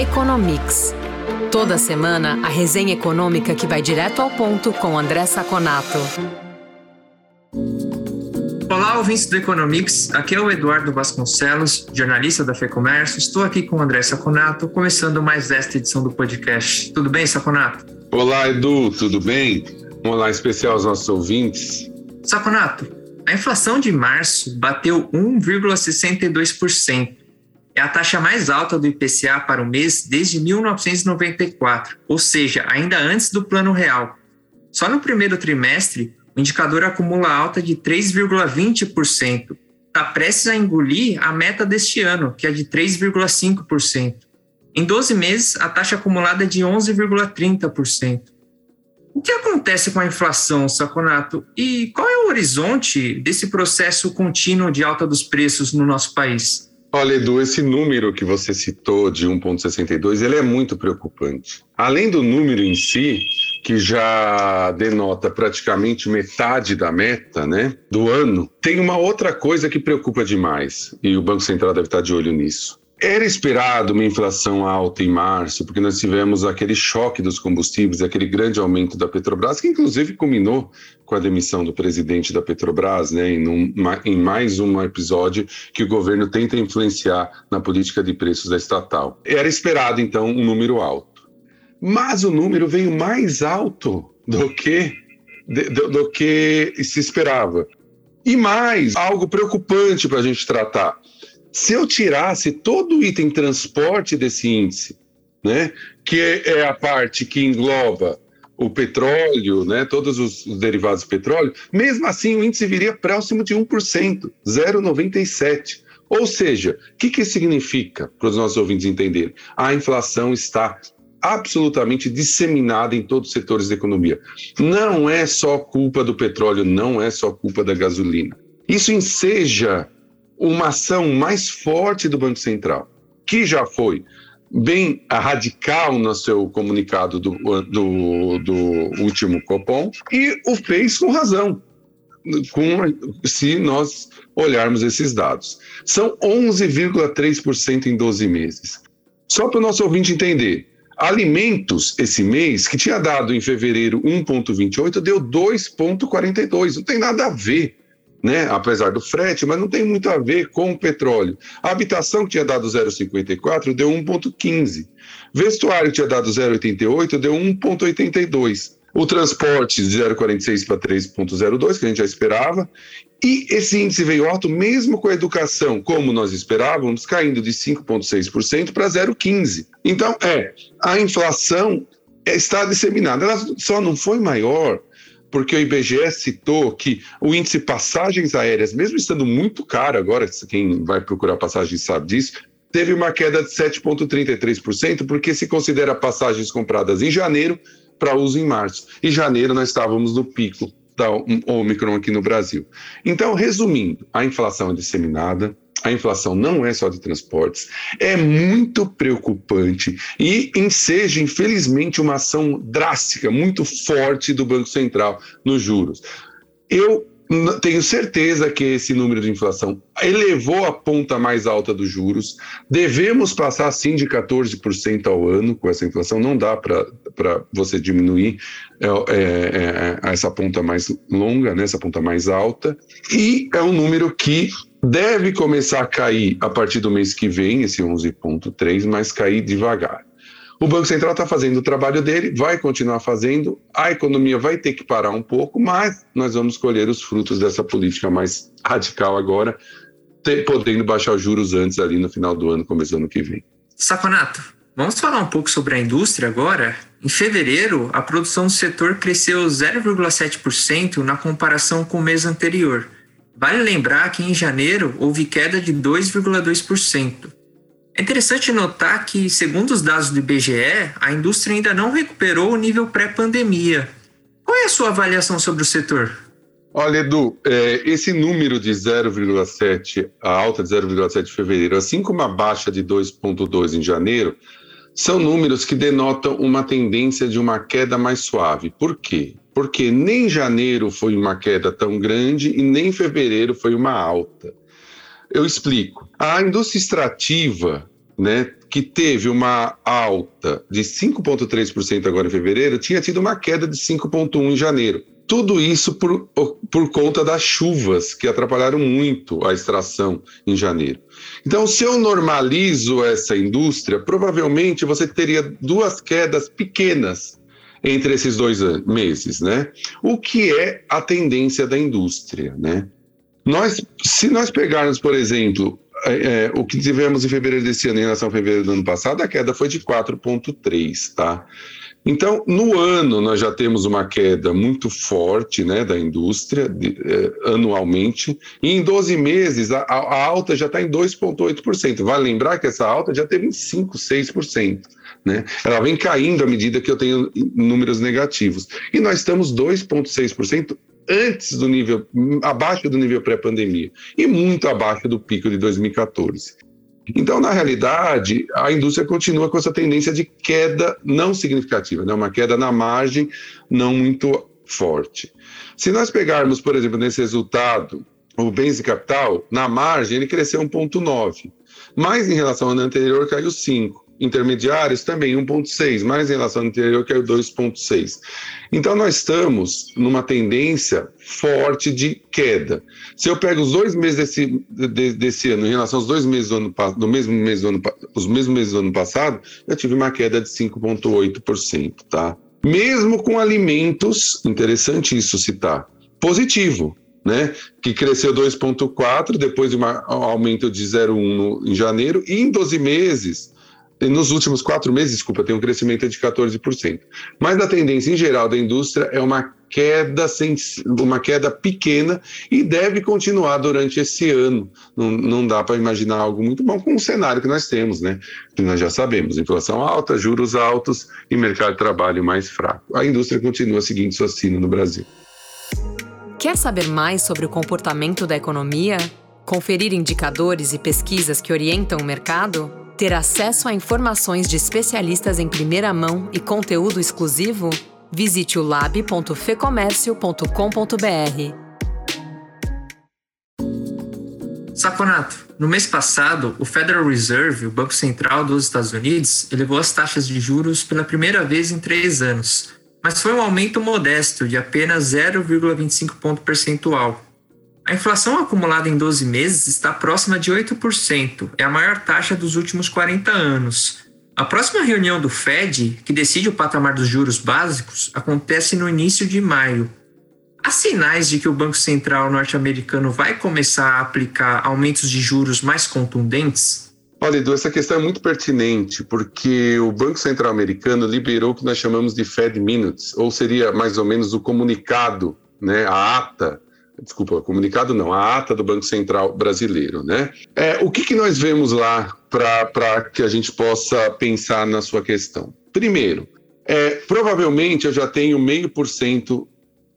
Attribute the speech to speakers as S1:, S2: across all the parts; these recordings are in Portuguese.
S1: Economics. Toda semana, a resenha econômica que vai direto ao ponto com André Saconato.
S2: Olá, ouvintes do Economics. Aqui é o Eduardo Vasconcelos, jornalista da FEComércio. Estou aqui com o André Saconato, começando mais esta edição do podcast. Tudo bem, Saconato?
S3: Olá, Edu, tudo bem? Um olá especial aos nossos ouvintes.
S2: Saconato, a inflação de março bateu 1,62%. É a taxa mais alta do IPCA para o mês desde 1994, ou seja, ainda antes do Plano Real. Só no primeiro trimestre, o indicador acumula alta de 3,20%. Está prestes a engolir a meta deste ano, que é de 3,5%. Em 12 meses, a taxa acumulada é de 11,30%. O que acontece com a inflação, Saconato? E qual é o horizonte desse processo contínuo de alta dos preços no nosso país?
S3: Olha, Edu, esse número que você citou de 1,62, ele é muito preocupante. Além do número em si, que já denota praticamente metade da meta, né, do ano, tem uma outra coisa que preocupa demais, e o Banco Central deve estar de olho nisso. Era esperado uma inflação alta em março, porque nós tivemos aquele choque dos combustíveis, aquele grande aumento da Petrobras, que inclusive culminou com a demissão do presidente da Petrobras, né, em, um, em mais um episódio que o governo tenta influenciar na política de preços da estatal. Era esperado, então, um número alto. Mas o número veio mais alto do que, do, do que se esperava. E mais, algo preocupante para a gente tratar se eu tirasse todo o item transporte desse índice, né, que é a parte que engloba o petróleo, né, todos os, derivados do petróleo, mesmo assim o índice viria próximo de 1%, 0,97%. Ou seja, o que, que significa para os nossos ouvintes entenderem? A inflação está absolutamente disseminada em todos os setores da economia. Não é só culpa do petróleo, não é só culpa da gasolina. Isso enseja uma ação mais forte do Banco Central, que já foi bem radical no seu comunicado do, do, do último Copom, e o fez com razão, com, se nós olharmos esses dados. São 11,3% em 12 meses. Só para o nosso ouvinte entender, alimentos esse mês, que tinha dado em fevereiro 1,28, deu 2,42. Não tem nada a ver né? apesar do frete, mas não tem muito a ver com o petróleo. A habitação que tinha dado 0,54 deu 1,15. Vestuário que tinha dado 0,88 deu 1,82. O transporte de 0,46 para 3,02, que a gente já esperava. E esse índice veio alto mesmo com a educação, como nós esperávamos, caindo de 5,6% para 0,15%. Então, é, a inflação está disseminada. Ela só não foi maior porque o IBGE citou que o índice passagens aéreas, mesmo estando muito caro agora, quem vai procurar passagens sabe disso, teve uma queda de 7,33%, porque se considera passagens compradas em janeiro para uso em março. Em janeiro nós estávamos no pico da Omicron aqui no Brasil. Então, resumindo, a inflação é disseminada, a inflação não é só de transportes, é muito preocupante e enseja, infelizmente, uma ação drástica, muito forte do Banco Central nos juros. Eu tenho certeza que esse número de inflação elevou a ponta mais alta dos juros. Devemos passar sim de 14% ao ano com essa inflação. Não dá para você diminuir é, é, é, essa ponta mais longa, né, essa ponta mais alta. E é um número que deve começar a cair a partir do mês que vem, esse 11,3, mas cair devagar. O Banco Central está fazendo o trabalho dele, vai continuar fazendo, a economia vai ter que parar um pouco, mas nós vamos colher os frutos dessa política mais radical agora, ter, podendo baixar os juros antes ali no final do ano, começo do ano que vem.
S2: Saconato, vamos falar um pouco sobre a indústria agora? Em fevereiro, a produção do setor cresceu 0,7% na comparação com o mês anterior. Vale lembrar que em janeiro houve queda de 2,2%. É interessante notar que, segundo os dados do IBGE, a indústria ainda não recuperou o nível pré-pandemia. Qual é a sua avaliação sobre o setor?
S3: Olha, Edu, é, esse número de 0,7, a alta de 0,7 de fevereiro, assim como a baixa de 2,2 em janeiro, são números que denotam uma tendência de uma queda mais suave. Por quê? Porque nem janeiro foi uma queda tão grande e nem fevereiro foi uma alta. Eu explico. A indústria extrativa né, que teve uma alta de 5,3% agora em fevereiro, tinha tido uma queda de 5,1% em janeiro. Tudo isso por, por conta das chuvas que atrapalharam muito a extração em janeiro. Então, se eu normalizo essa indústria, provavelmente você teria duas quedas pequenas entre esses dois meses, né? O que é a tendência da indústria, né? Nós, se nós pegarmos, por exemplo, é, é, o que tivemos em fevereiro desse ano em relação a fevereiro do ano passado, a queda foi de 4,3, tá? Então, no ano, nós já temos uma queda muito forte né, da indústria de, eh, anualmente, e em 12 meses a, a alta já está em 2,8%. Vale lembrar que essa alta já teve em 5%, 6%. Né? Ela vem caindo à medida que eu tenho números negativos. E nós estamos 2,6% antes do nível, abaixo do nível pré-pandemia, e muito abaixo do pico de 2014. Então, na realidade, a indústria continua com essa tendência de queda não significativa, né? uma queda na margem não muito forte. Se nós pegarmos, por exemplo, nesse resultado, o bens de capital, na margem ele cresceu 1,9, mas em relação ao ano anterior caiu 5 intermediários também 1,6, mas em relação ao anterior caiu 2,6. Então nós estamos numa tendência forte de queda. Se eu pego os dois meses desse, de, desse ano em relação aos dois meses do ano do mesmo mês do ano os mesmos meses do ano passado, eu tive uma queda de 5,8%, tá? Mesmo com alimentos, interessante isso citar, positivo, né? Que cresceu 2,4 depois de um aumento de 0,1 em janeiro e em 12 meses nos últimos quatro meses, desculpa, tem um crescimento de 14%. Mas a tendência em geral da indústria é uma queda, uma queda pequena e deve continuar durante esse ano. Não, não dá para imaginar algo muito bom com o cenário que nós temos, né? Que nós já sabemos: inflação alta, juros altos e mercado de trabalho mais fraco. A indústria continua seguindo seu sino no Brasil.
S1: Quer saber mais sobre o comportamento da economia? Conferir indicadores e pesquisas que orientam o mercado? Ter acesso a informações de especialistas em primeira mão e conteúdo exclusivo? Visite o lab.fecomércio.com.br.
S2: Saconato, no mês passado, o Federal Reserve, o Banco Central dos Estados Unidos, elevou as taxas de juros pela primeira vez em três anos, mas foi um aumento modesto de apenas 0,25 ponto percentual, a inflação acumulada em 12 meses está próxima de 8%, é a maior taxa dos últimos 40 anos. A próxima reunião do Fed, que decide o patamar dos juros básicos, acontece no início de maio. Há sinais de que o Banco Central norte-americano vai começar a aplicar aumentos de juros mais contundentes?
S3: Olha, Edu, essa questão é muito pertinente, porque o Banco Central americano liberou o que nós chamamos de Fed Minutes, ou seria mais ou menos o comunicado, né, a ata desculpa, comunicado não, a ata do Banco Central brasileiro, né? É, o que, que nós vemos lá para que a gente possa pensar na sua questão? Primeiro, é, provavelmente eu já tenho meio por cento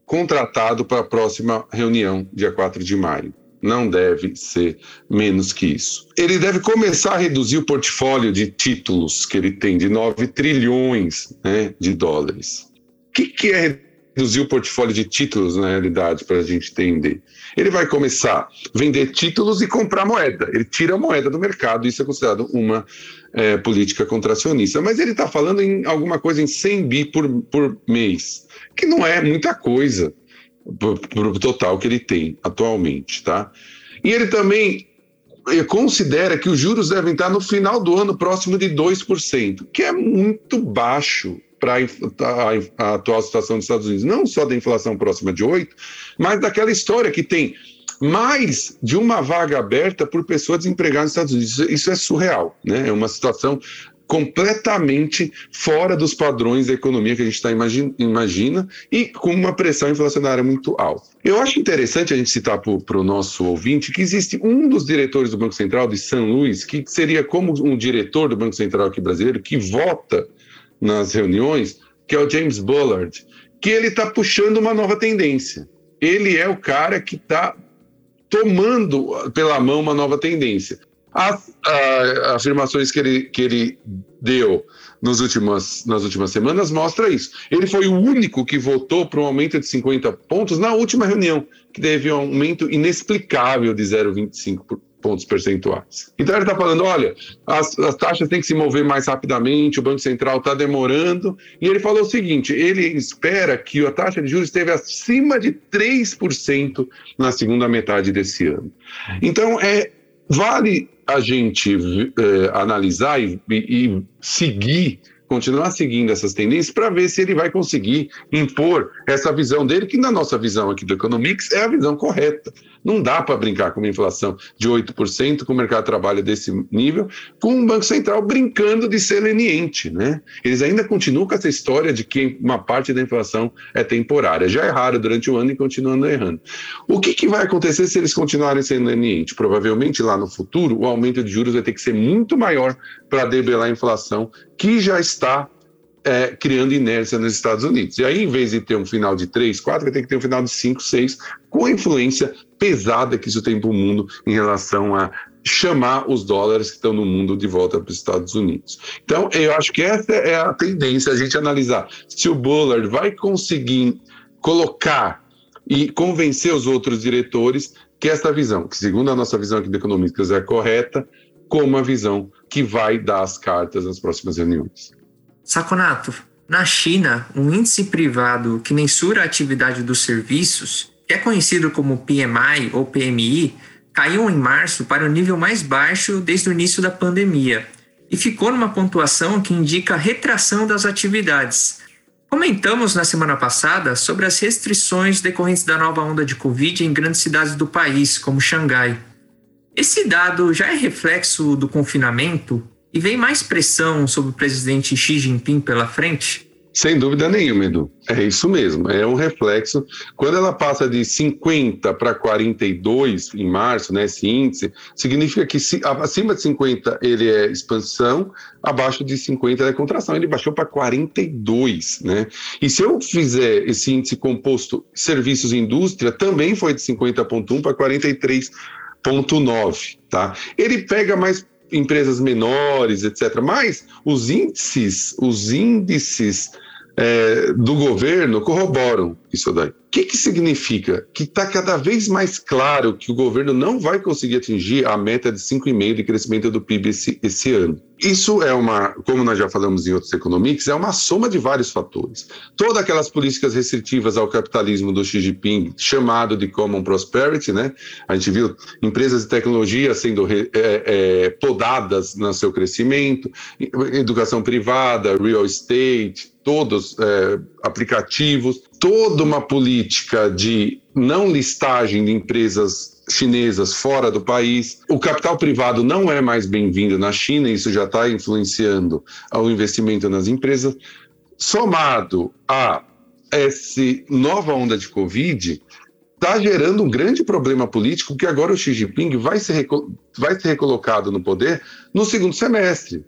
S3: contratado para a próxima reunião, dia 4 de maio. Não deve ser menos que isso. Ele deve começar a reduzir o portfólio de títulos que ele tem, de 9 trilhões né, de dólares. O que, que é reduzir o portfólio de títulos, na realidade, para a gente entender. Ele vai começar a vender títulos e comprar moeda. Ele tira a moeda do mercado, isso é considerado uma é, política contracionista. Mas ele está falando em alguma coisa em 100 bi por, por mês, que não é muita coisa para o total que ele tem atualmente. Tá? E ele também considera que os juros devem estar no final do ano próximo de 2%, que é muito baixo para a, atual situação dos Estados Unidos, não só da inflação próxima de 8, mas daquela história que tem mais de uma vaga aberta por pessoa desempregada nos Estados Unidos. Isso, é surreal, né? É uma situação completamente fora dos padrões da economia que a gente está imagina, imagina, e com uma pressão inflacionária muito alta. Eu acho interessante a gente citar para o nosso ouvinte que existe um dos diretores do Banco Central de São Luís, que seria como um diretor do Banco Central aqui brasileiro, que vota nas reuniões, que é o James Bullard, que ele está puxando uma nova tendência. Ele é o cara que está tomando pela mão uma nova tendência. As a, afirmações que ele, que ele deu nos últimas, nas últimas semanas mostra isso. Ele foi o único que votou para um aumento de 50 pontos na última reunião, que teve um aumento inexplicável de 0,25 pontos percentuais. Então ele está falando: olha, as, as, taxas têm que se mover mais rapidamente, o Banco Central está demorando. E ele falou o seguinte: ele espera que a taxa de juros esteja acima de 3% na segunda metade desse ano. Então, é, vale a gente é, analisar e, e seguir continuar seguindo essas tendências para ver se ele vai conseguir impor essa visão dele, que na nossa visão aqui do Economics é a visão correta. Não dá para brincar com uma inflação de 8%, com o mercado de trabalho desse nível, com o Banco Central brincando de ser leniente. Né? Eles ainda continuam com essa história de que uma parte da inflação é temporária. Já erraram durante o ano e continuando errando. O que, que vai acontecer se eles continuarem sendo lenientes? Provavelmente lá no futuro, o aumento de juros vai ter que ser muito maior para debelar a inflação, que já está é, criando inércia nos Estados Unidos. E aí, em vez de ter um final de 3, 4, vai ter que ter um final de 5, 6, com a influência pesada que isso tem para o mundo em relação a chamar os dólares que estão no mundo de volta para os Estados Unidos. Então, eu acho que essa é a tendência, a gente analisar se o Bullard vai conseguir colocar e convencer os outros diretores que essa visão, que segundo a nossa visão aqui de economistas é correta, como a visão que vai dar as cartas nas próximas reuniões.
S2: Saconato, na China, um índice privado que mensura a atividade dos serviços, que é conhecido como PMI ou PMI, caiu em março para o nível mais baixo desde o início da pandemia e ficou numa pontuação que indica retração das atividades. Comentamos na semana passada sobre as restrições decorrentes da nova onda de Covid em grandes cidades do país, como Xangai. Esse dado já é reflexo do confinamento e vem mais pressão sobre o presidente Xi Jinping pela frente?
S3: Sem dúvida nenhuma, Edu. É isso mesmo, é um reflexo. Quando ela passa de 50 para 42 em março, né, esse índice, significa que se, acima de 50 ele é expansão, abaixo de 50 é contração. Ele baixou para 42, né? E se eu fizer esse índice composto serviços e indústria, também foi de 50,1 para 43,9, tá? Ele pega mais empresas menores, etc. Mas os índices, os índices é, do governo corroboram isso daí. O que, que significa? Que está cada vez mais claro que o governo não vai conseguir atingir a meta de 5,5% de crescimento do PIB esse, esse ano. Isso é uma, como nós já falamos em outros economics, é uma soma de vários fatores. Todas aquelas políticas restritivas ao capitalismo do Xi Jinping, chamado de Common Prosperity, né? A gente viu empresas de tecnologia sendo é, é, podadas no seu crescimento, educação privada, real estate, todos é, aplicativos, toda uma política de não listagem de empresas chinesas fora do país. O capital privado não é mais bem-vindo na China, isso já está influenciando o investimento nas empresas. Somado a essa nova onda de Covid, está gerando um grande problema político que agora o Xi Jinping vai ser, vai ser recolocado no poder no segundo semestre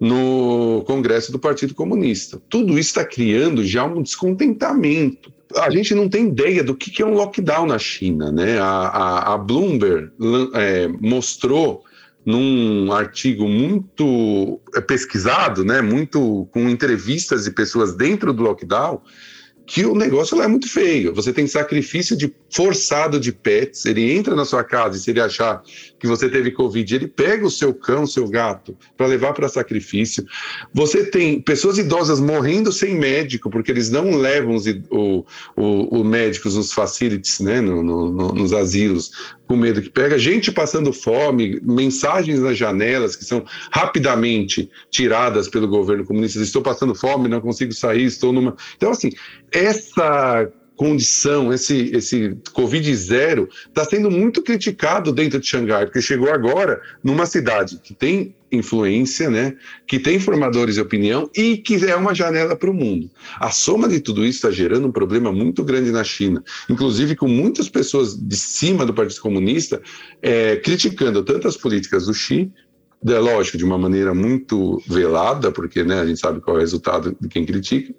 S3: no Congresso do Partido Comunista. Tudo isso está criando já um descontentamento. A gente não tem ideia do que é um lockdown na China. Né? A, a, a Bloomberg é, mostrou num artigo muito é, pesquisado, né, muito com entrevistas de pessoas dentro do lockdown, que o negócio lá é muito feio. Você tem sacrifício de forçado de pets. Ele entra na sua casa e se ele achar que você teve Covid, ele pega o seu cão, o seu gato, para levar para sacrifício. Você tem pessoas idosas morrendo sem médico, porque eles não levam os o, o, o médicos nos facilities, né, no, no, no, nos asilos, com medo que pega. Gente passando fome, mensagens nas janelas que são rapidamente tiradas pelo governo comunista. Estou passando fome, não consigo sair, estou numa. Então, assim, essa condição, esse, esse Covid zero, está sendo muito criticado dentro de Xangai, porque chegou agora numa cidade que tem influência, né, que tem formadores de opinião e que é uma janela para o mundo. A soma de tudo isso está gerando um problema muito grande na China, inclusive com muitas pessoas de cima do Partido Comunista é, criticando tanto as políticas do Xi, é lógico, de uma maneira muito velada, porque né, a gente sabe qual é o resultado de quem critica,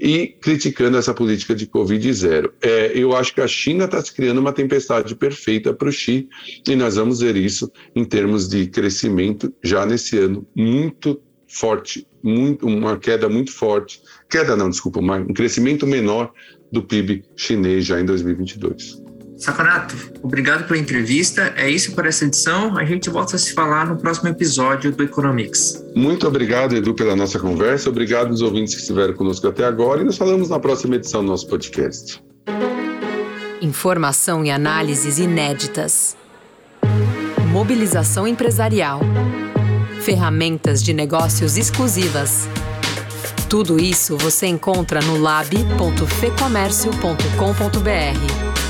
S3: e criticando essa política de Covid zero. É, eu acho que a China está se criando uma tempestade perfeita para o Xi e nós vamos ver isso em termos de crescimento já nesse ano muito forte, muito, uma queda muito forte, queda não, desculpa, um crescimento menor do PIB chinês já em 2022.
S2: Sacanato, obrigado pela entrevista. É isso por essa edição. A gente volta a se falar no próximo episódio do Economics.
S3: Muito obrigado, Edu, pela nossa conversa. Obrigado aos ouvintes que estiveram conosco até agora e nos falamos na próxima edição do nosso podcast.
S1: Informação e análises inéditas. Mobilização empresarial. Ferramentas de negócios exclusivas. Tudo isso você encontra no lab.fecomércio.com.br.